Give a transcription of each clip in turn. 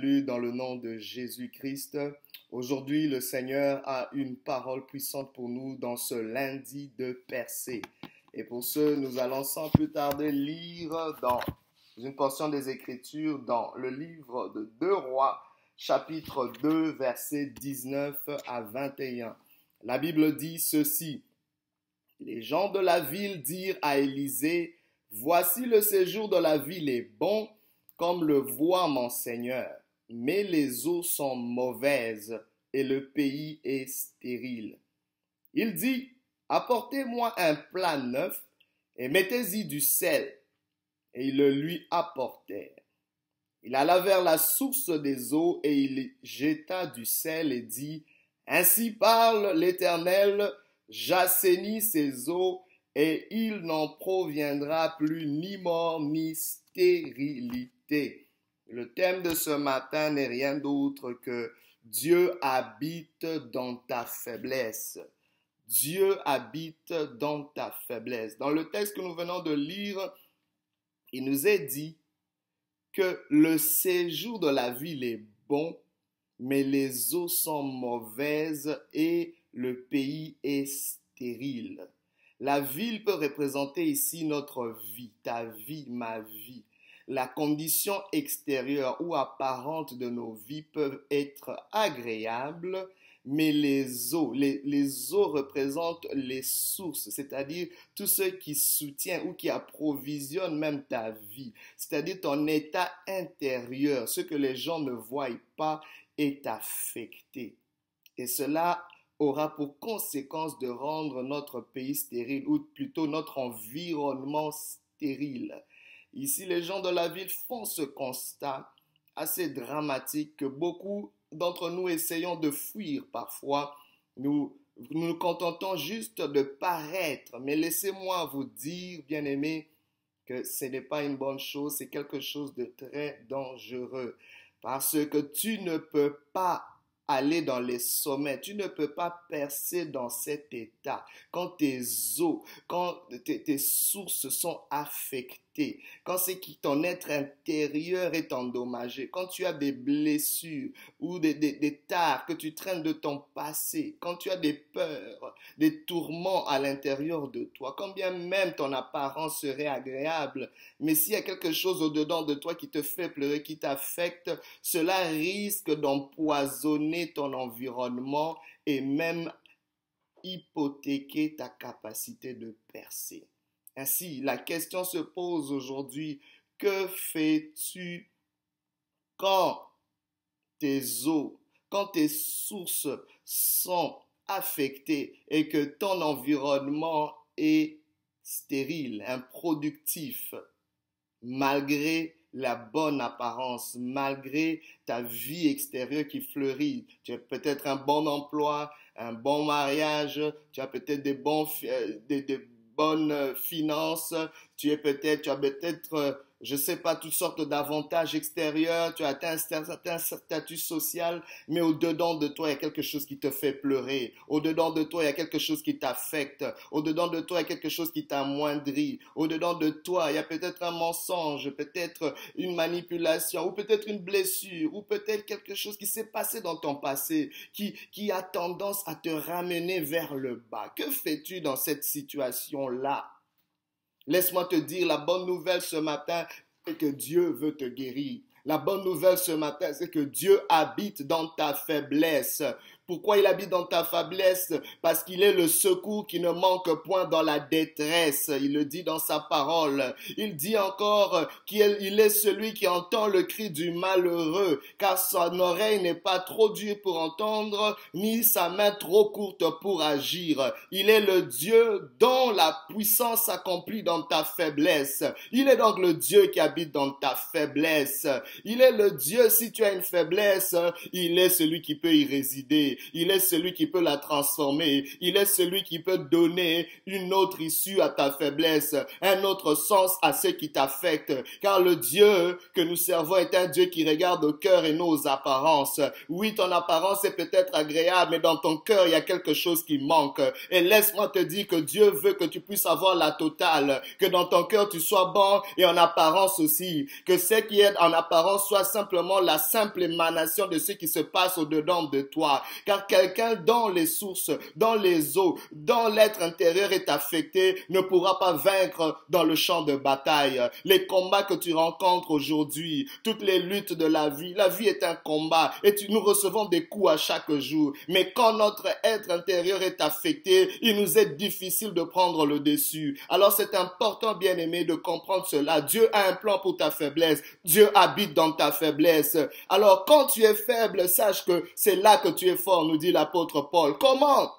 Dans le nom de Jésus-Christ. Aujourd'hui, le Seigneur a une parole puissante pour nous dans ce lundi de percée. Et pour ce, nous allons sans plus tarder lire dans une portion des Écritures dans le livre de Deux Rois, chapitre 2, versets 19 à 21. La Bible dit ceci. Les gens de la ville dirent à Élisée, Voici le séjour de la ville est bon, comme le voit mon Seigneur, mais les eaux sont mauvaises et le pays est stérile. Il dit, Apportez-moi un plat neuf et mettez-y du sel. Et ils le lui apportèrent. Il alla vers la source des eaux et il jeta du sel et dit, Ainsi parle l'Éternel, j'assainis ces eaux et il n'en proviendra plus ni mort ni stérilité. Le thème de ce matin n'est rien d'autre que Dieu habite dans ta faiblesse. Dieu habite dans ta faiblesse. Dans le texte que nous venons de lire, il nous est dit que le séjour de la ville est bon, mais les eaux sont mauvaises et le pays est stérile. La ville peut représenter ici notre vie, ta vie, ma vie. La condition extérieure ou apparente de nos vies peuvent être agréables, mais les eaux, les, les eaux représentent les sources, c'est-à-dire tout ce qui soutient ou qui approvisionne même ta vie, c'est-à-dire ton état intérieur, ce que les gens ne voient pas est affecté. Et cela aura pour conséquence de rendre notre pays stérile, ou plutôt notre environnement stérile. Ici, les gens de la ville font ce constat assez dramatique que beaucoup d'entre nous essayons de fuir parfois. Nous nous contentons juste de paraître, mais laissez-moi vous dire, bien aimés, que ce n'est pas une bonne chose, c'est quelque chose de très dangereux. Parce que tu ne peux pas aller dans les sommets. Tu ne peux pas percer dans cet état quand tes eaux, quand tes, sources sont affectées, quand c'est qui ton être intérieur est endommagé, quand tu as des blessures ou des, des, des tares que tu traînes de ton passé, quand tu as des peurs, des tourments à l'intérieur de toi, quand bien même ton apparence serait agréable, mais s'il y a quelque chose au-dedans de toi qui te fait pleurer, qui t'affecte, cela risque d'empoisonner ton environnement et même hypothéquer ta capacité de percer. Ainsi, la question se pose aujourd'hui, que fais-tu quand tes eaux, quand tes sources sont affectées et que ton environnement est stérile, improductif, malgré la bonne apparence, malgré ta vie extérieure qui fleurit? Tu as peut-être un bon emploi, un bon mariage, tu as peut-être des, bons, euh, bonnes finances, tu es peut-être, tu as peut-être je sais pas, toutes sortes d'avantages extérieurs, tu as atteint un certain statut social, mais au-dedans de toi, il y a quelque chose qui te fait pleurer. Au-dedans de toi, il y a quelque chose qui t'affecte. Au-dedans de toi, il y a quelque chose qui t'amoindrit. Au-dedans de toi, il y a peut-être un mensonge, peut-être une manipulation, ou peut-être une blessure, ou peut-être quelque chose qui s'est passé dans ton passé, qui, qui a tendance à te ramener vers le bas. Que fais-tu dans cette situation-là? Laisse-moi te dire la bonne nouvelle ce matin, c'est que Dieu veut te guérir. La bonne nouvelle ce matin, c'est que Dieu habite dans ta faiblesse. Pourquoi il habite dans ta faiblesse? Parce qu'il est le secours qui ne manque point dans la détresse. Il le dit dans sa parole. Il dit encore qu'il est celui qui entend le cri du malheureux, car son oreille n'est pas trop dure pour entendre, ni sa main trop courte pour agir. Il est le Dieu dont la puissance s'accomplit dans ta faiblesse. Il est donc le Dieu qui habite dans ta faiblesse. Il est le Dieu, si tu as une faiblesse, il est celui qui peut y résider. Il est celui qui peut la transformer. Il est celui qui peut donner une autre issue à ta faiblesse, un autre sens à ce qui t'affecte. Car le Dieu que nous servons est un Dieu qui regarde au cœur et aux apparences. Oui, ton apparence est peut-être agréable, mais dans ton cœur, il y a quelque chose qui manque. Et laisse-moi te dire que Dieu veut que tu puisses avoir la totale, que dans ton cœur tu sois bon et en apparence aussi, que ce qui est en apparence soit simplement la simple émanation de ce qui se passe au-dedans de toi. Car quelqu'un dans les sources, dans les eaux, dans l'être intérieur est affecté, ne pourra pas vaincre dans le champ de bataille. Les combats que tu rencontres aujourd'hui, toutes les luttes de la vie, la vie est un combat et nous recevons des coups à chaque jour. Mais quand notre être intérieur est affecté, il nous est difficile de prendre le dessus. Alors c'est important, bien aimé, de comprendre cela. Dieu a un plan pour ta faiblesse. Dieu habite dans ta faiblesse. Alors quand tu es faible, sache que c'est là que tu es fort, nous dit l'apôtre Paul. Comment?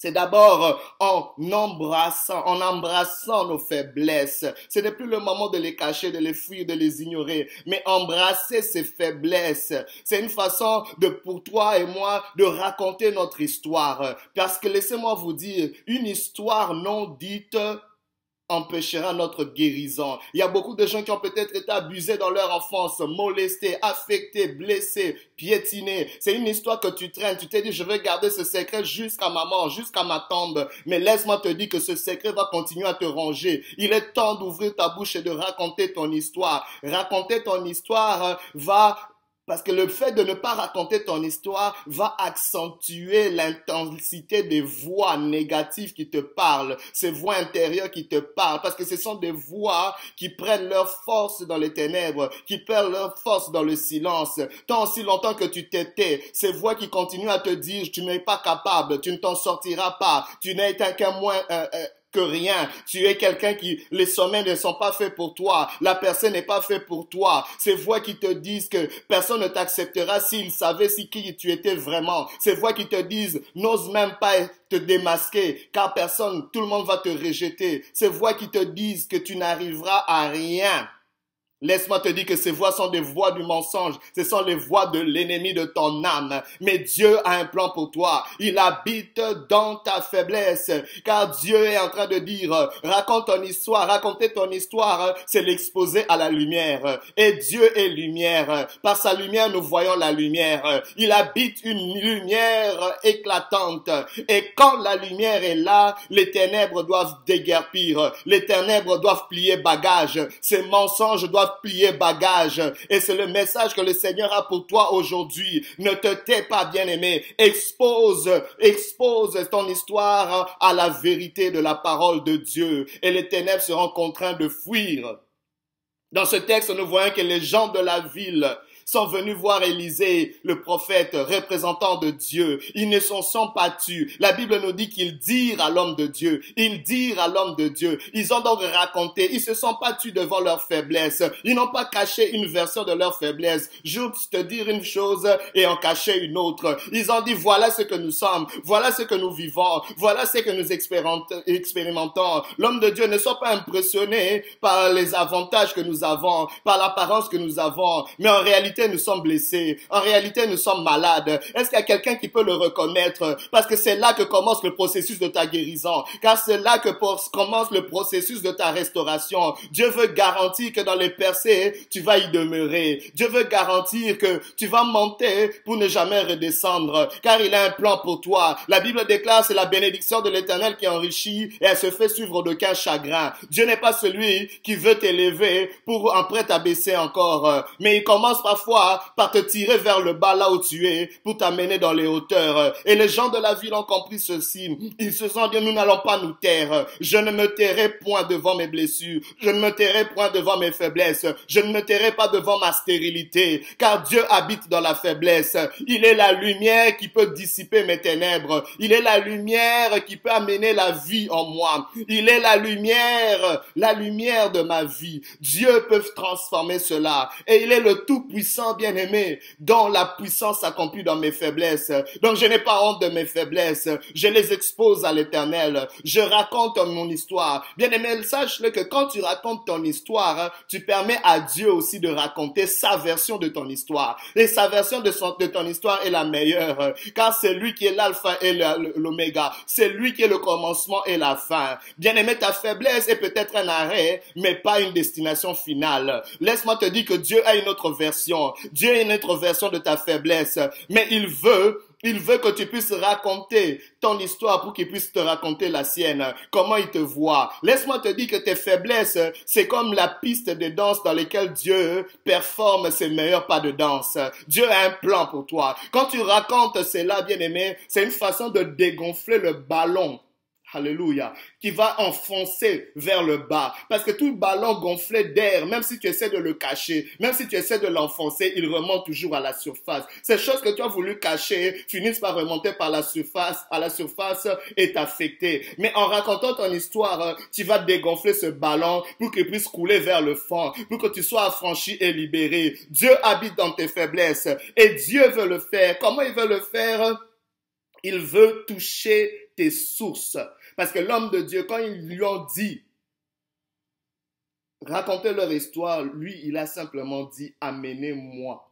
C'est d'abord en embrassant, en embrassant nos faiblesses. Ce n'est plus le moment de les cacher, de les fuir, de les ignorer, mais embrasser ces faiblesses. C'est une façon de, pour toi et moi, de raconter notre histoire. Parce que laissez-moi vous dire, une histoire non dite empêchera notre guérison. Il y a beaucoup de gens qui ont peut-être été abusés dans leur enfance, molestés, affectés, blessés, piétinés. C'est une histoire que tu traînes. Tu t'es dit, je vais garder ce secret jusqu'à ma mort, jusqu'à ma tombe. Mais laisse-moi te dire que ce secret va continuer à te ronger. Il est temps d'ouvrir ta bouche et de raconter ton histoire. Raconter ton histoire va parce que le fait de ne pas raconter ton histoire va accentuer l'intensité des voix négatives qui te parlent, ces voix intérieures qui te parlent, parce que ce sont des voix qui prennent leur force dans les ténèbres, qui perdent leur force dans le silence. Tant aussi longtemps que tu t'étais, ces voix qui continuent à te dire tu n'es pas capable, tu ne t'en sortiras pas, tu n'es qu'un moins, euh, euh, que rien. Tu es quelqu'un qui, les sommets ne sont pas faits pour toi. La personne n'est pas faite pour toi. Ces voix qui te disent que personne ne t'acceptera s'il savait si qui tu étais vraiment. Ces voix qui te disent, n'ose même pas te démasquer, car personne, tout le monde va te rejeter. Ces voix qui te disent que tu n'arriveras à rien. Laisse-moi te dire que ces voix sont des voix du mensonge. Ce sont les voix de l'ennemi de ton âme. Mais Dieu a un plan pour toi. Il habite dans ta faiblesse. Car Dieu est en train de dire, raconte ton histoire. Raconter ton histoire, c'est l'exposer à la lumière. Et Dieu est lumière. Par sa lumière, nous voyons la lumière. Il habite une lumière éclatante. Et quand la lumière est là, les ténèbres doivent déguerpir. Les ténèbres doivent plier bagage. Ces mensonges doivent plier bagage. Et c'est le message que le Seigneur a pour toi aujourd'hui. Ne te tais pas, bien-aimé. Expose, expose ton histoire à la vérité de la parole de Dieu. Et les ténèbres seront contraints de fuir. Dans ce texte, nous voyons que les gens de la ville sont venus voir Élisée, le prophète, représentant de Dieu. Ils ne s'en sont pas tus. La Bible nous dit qu'ils dirent à l'homme de Dieu. Ils dirent à l'homme de Dieu. Ils ont donc raconté. Ils se sont pas tus devant leur faiblesse. Ils n'ont pas caché une version de leur faiblesse. Juste te dire une chose et en cacher une autre. Ils ont dit voilà ce que nous sommes. Voilà ce que nous vivons. Voilà ce que nous expérimentons. L'homme de Dieu ne soit pas impressionné par les avantages que nous avons, par l'apparence que nous avons. Mais en réalité, nous sommes blessés. En réalité, nous sommes malades. Est-ce qu'il y a quelqu'un qui peut le reconnaître? Parce que c'est là que commence le processus de ta guérison. Car c'est là que commence le processus de ta restauration. Dieu veut garantir que dans les percées, tu vas y demeurer. Dieu veut garantir que tu vas monter pour ne jamais redescendre. Car il a un plan pour toi. La Bible déclare c'est la bénédiction de l'éternel qui enrichit et elle se fait suivre d'aucun chagrin. Dieu n'est pas celui qui veut t'élever pour en prêt à baisser encore. Mais il commence parfois par te tirer vers le bas là où tu es pour t'amener dans les hauteurs. Et les gens de la ville ont compris ceci. Ils se sont dit, nous n'allons pas nous taire. Je ne me tairai point devant mes blessures. Je ne me tairai point devant mes faiblesses. Je ne me tairai pas devant ma stérilité. Car Dieu habite dans la faiblesse. Il est la lumière qui peut dissiper mes ténèbres. Il est la lumière qui peut amener la vie en moi. Il est la lumière, la lumière de ma vie. Dieu peut transformer cela. Et il est le tout-puissant puissant, bien-aimé, dont la puissance s'accomplit dans mes faiblesses. Donc je n'ai pas honte de mes faiblesses. Je les expose à l'éternel. Je raconte mon histoire. Bien-aimé, sache-le que quand tu racontes ton histoire, tu permets à Dieu aussi de raconter sa version de ton histoire. Et sa version de, ton histoire est la meilleure, car c'est lui qui est l'alpha et l'oméga. C'est lui qui est le commencement et la fin. Bien-aimé, ta faiblesse est peut-être un arrêt, mais pas une destination finale. Laisse-moi te dire que Dieu a une autre version. Dieu a une autre version de ta faiblesse, mais il veut il veut que tu puisses raconter ton histoire pour qu'il puisse te raconter la sienne. Comment il te voit? Laisse-moi te dire que tes faiblesses, c'est comme la piste de danse dans laquelle Dieu performe ses meilleurs pas de danse. Dieu a un plan pour toi. Quand tu racontes cela, bien aimé, c'est une façon de dégonfler le ballon Alléluia. Qui va enfoncer vers le bas. Parce que tout ballon gonflé d'air, même si tu essaies de le cacher, même si tu essaies de l'enfoncer, il remonte toujours à la surface. Ces choses que tu as voulu cacher finissent par remonter par la surface, à la surface et t'affecter. Mais en racontant ton histoire, tu vas dégonfler ce ballon pour qu'il puisse couler vers le fond, pour que tu sois affranchi et libéré. Dieu habite dans tes faiblesses et Dieu veut le faire. Comment il veut le faire? Il veut toucher sources. Parce que l'homme de Dieu, quand ils lui ont dit, racontez leur histoire, lui, il a simplement dit, amenez-moi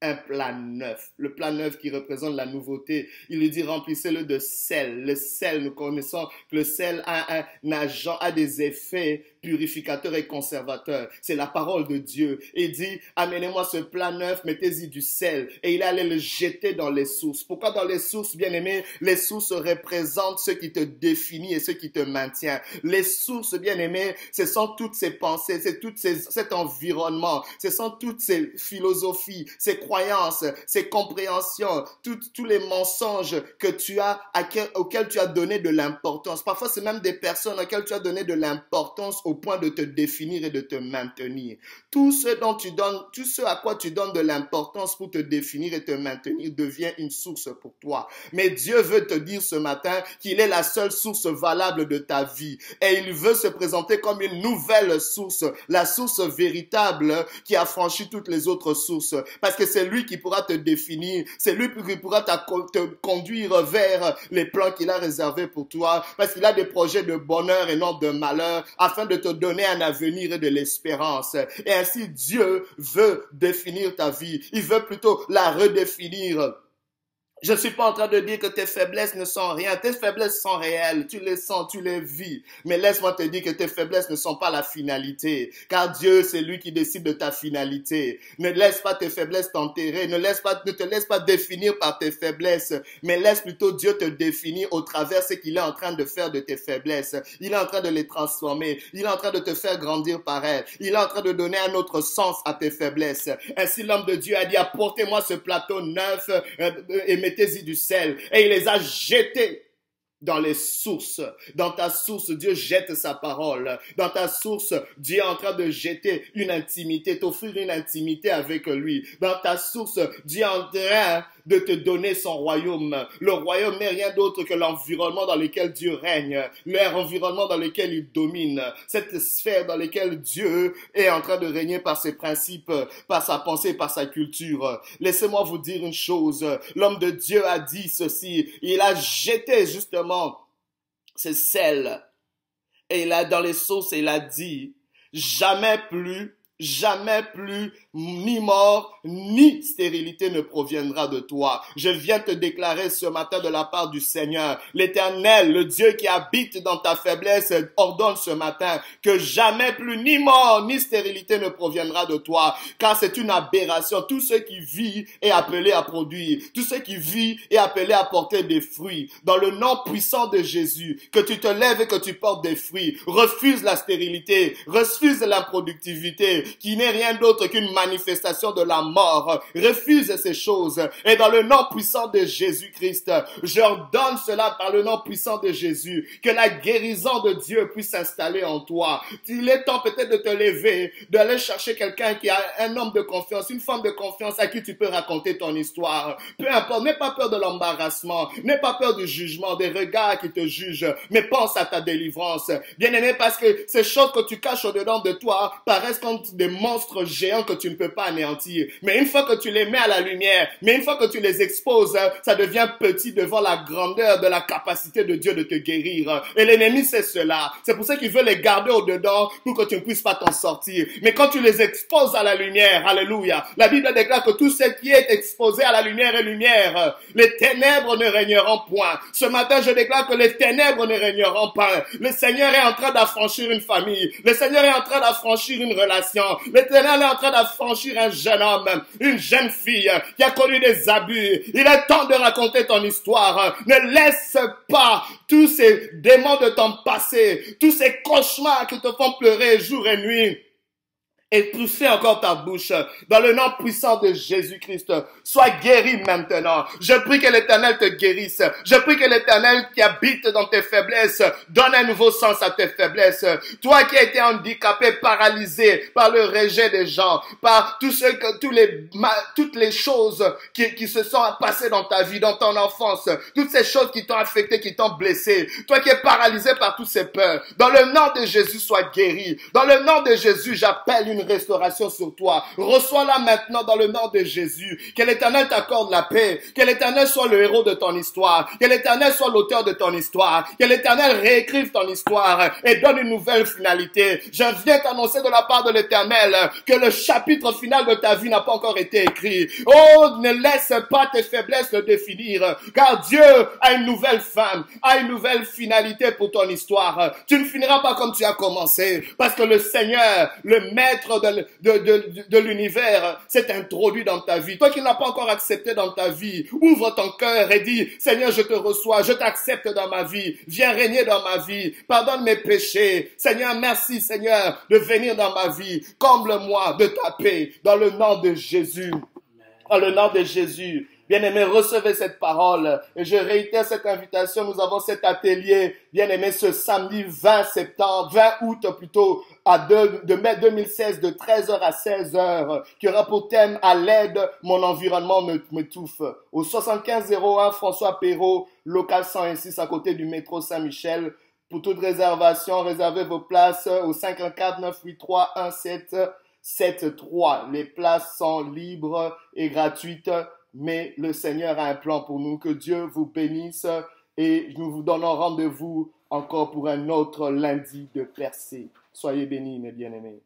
un plat neuf. Le plat neuf qui représente la nouveauté. Il lui dit remplissez-le de sel. Le sel, nous connaissons que le sel a un agent, a des effets purificateur et conservateur. C'est la parole de Dieu. Il dit, amenez-moi ce plat neuf, mettez-y du sel. Et il allait le jeter dans les sources. Pourquoi dans les sources, bien aimé? Les sources représentent ce qui te définit et ce qui te maintient. Les sources, bien aimé, ce sont toutes ces pensées, c'est tout cet environnement, ce sont toutes ces philosophies, ces croyances, ces compréhensions, tous les mensonges que tu as, auxquels tu as donné de l'importance. Parfois, c'est même des personnes auxquelles tu as donné de l'importance point de te définir et de te maintenir. Tout ce dont tu donnes, tout ce à quoi tu donnes de l'importance pour te définir et te maintenir devient une source pour toi. Mais Dieu veut te dire ce matin qu'il est la seule source valable de ta vie et il veut se présenter comme une nouvelle source, la source véritable qui a franchi toutes les autres sources parce que c'est lui qui pourra te définir, c'est lui qui pourra te conduire vers les plans qu'il a réservés pour toi parce qu'il a des projets de bonheur et non de malheur afin de te donner un avenir et de l'espérance. Et ainsi, Dieu veut définir ta vie. Il veut plutôt la redéfinir je ne suis pas en train de dire que tes faiblesses ne sont rien. Tes faiblesses sont réelles. Tu les sens, tu les vis. Mais laisse-moi te dire que tes faiblesses ne sont pas la finalité. Car Dieu, c'est lui qui décide de ta finalité. Ne laisse pas tes faiblesses t'enterrer. Ne laisse pas, ne te laisse pas définir par tes faiblesses. Mais laisse plutôt Dieu te définir au travers ce qu'il est en train de faire de tes faiblesses. Il est en train de les transformer. Il est en train de te faire grandir par elles. Il est en train de donner un autre sens à tes faiblesses. Ainsi, l'homme de Dieu a dit, apportez-moi ce plateau neuf euh, et du sel. Et il les a jetés dans les sources. Dans ta source, Dieu jette sa parole. Dans ta source, Dieu est en train de jeter une intimité, t'offrir une intimité avec lui. Dans ta source, Dieu est en train de te donner son royaume. Le royaume n'est rien d'autre que l'environnement dans lequel Dieu règne, l'environnement dans lequel il domine, cette sphère dans laquelle Dieu est en train de régner par ses principes, par sa pensée, par sa culture. Laissez-moi vous dire une chose. L'homme de Dieu a dit ceci. Il a jeté justement ce sel et il a dans les sources et il a dit jamais plus jamais plus ni mort, ni stérilité ne proviendra de toi. Je viens te déclarer ce matin de la part du Seigneur, l'Éternel, le Dieu qui habite dans ta faiblesse, ordonne ce matin que jamais plus ni mort, ni stérilité ne proviendra de toi, car c'est une aberration. Tout ce qui vit est appelé à produire. Tout ce qui vit est appelé à porter des fruits. Dans le nom puissant de Jésus, que tu te lèves et que tu portes des fruits. Refuse la stérilité, refuse l'improductivité, qui n'est rien d'autre qu'une manifestation de la mort. Refuse ces choses. Et dans le nom puissant de Jésus-Christ, je ordonne cela par le nom puissant de Jésus, que la guérison de Dieu puisse s'installer en toi. Il est temps peut-être de te lever, d'aller chercher quelqu'un qui a un homme de confiance, une femme de confiance à qui tu peux raconter ton histoire. Peu importe, n'aie pas peur de l'embarrassement, n'aie pas peur du jugement, des regards qui te jugent, mais pense à ta délivrance. Bien aimé, parce que ces choses que tu caches au-dedans de toi paraissent comme des monstres géants que tu ne peux pas anéantir. Mais une fois que tu les mets à la lumière, mais une fois que tu les exposes, hein, ça devient petit devant la grandeur de la capacité de Dieu de te guérir. Et l'ennemi sait cela. C'est pour ça qu'il veut les garder au-dedans pour que tu ne puisses pas t'en sortir. Mais quand tu les exposes à la lumière, alléluia, la Bible déclare que tout ce qui est exposé à la lumière est lumière. Les ténèbres ne régneront point. Ce matin, je déclare que les ténèbres ne régneront pas. Le Seigneur est en train d'affranchir une famille. Le Seigneur est en train d'affranchir une relation. Le Seigneur est en train d'affranchir un jeune homme, une jeune fille qui a connu des abus. Il est temps de raconter ton histoire. Ne laisse pas tous ces démons de ton passé, tous ces cauchemars qui te font pleurer jour et nuit et pousser encore ta bouche dans le nom puissant de Jésus-Christ. Sois guéri maintenant. Je prie que l'Éternel te guérisse. Je prie que l'Éternel qui habite dans tes faiblesses donne un nouveau sens à tes faiblesses. Toi qui as été handicapé, paralysé par le rejet des gens, par que, tous les, toutes les choses qui, qui se sont passées dans ta vie, dans ton enfance, toutes ces choses qui t'ont affecté, qui t'ont blessé. Toi qui es paralysé par toutes ces peurs. Dans le nom de Jésus, sois guéri. Dans le nom de Jésus, j'appelle une restauration sur toi. Reçois-la maintenant dans le nom de Jésus. Que l'Éternel t'accorde la paix. Que l'Éternel soit le héros de ton histoire. Que l'Éternel soit l'auteur de ton histoire. Que l'Éternel réécrive ton histoire et donne une nouvelle finalité. Je viens t'annoncer de la part de l'Éternel que le chapitre final de ta vie n'a pas encore été écrit. Oh, ne laisse pas tes faiblesses le définir. Car Dieu a une nouvelle femme, a une nouvelle finalité pour ton histoire. Tu ne finiras pas comme tu as commencé. Parce que le Seigneur, le Maître de, l'univers s'est introduit dans ta vie. Toi qui n'as pas encore accepté dans ta vie, ouvre ton cœur et dis, Seigneur, je te reçois, je t'accepte dans ma vie. Viens régner dans ma vie. Pardonne mes péchés. Seigneur, merci, Seigneur, de venir dans ma vie. Comble-moi de ta paix dans le nom de Jésus. Dans le nom de Jésus. Bien-aimé, recevez cette parole. Et je réitère cette invitation. Nous avons cet atelier, bien-aimé, ce samedi 20 septembre, 20 août plutôt, à de mai 2016, de 13h à 16h, qui aura pour thème à l'aide, mon environnement me, me touffe. Au 7501 François Perrault, local 106 à côté du métro Saint-Michel. Pour toute réservation, réservez vos places au 514 983 1773. Les places sont libres et gratuites mais le Seigneur a un plan pour nous. Que Dieu vous bénisse et nous vous donnons rendez-vous encore pour un autre lundi de percée. Soyez bénis, mes bien-aimés.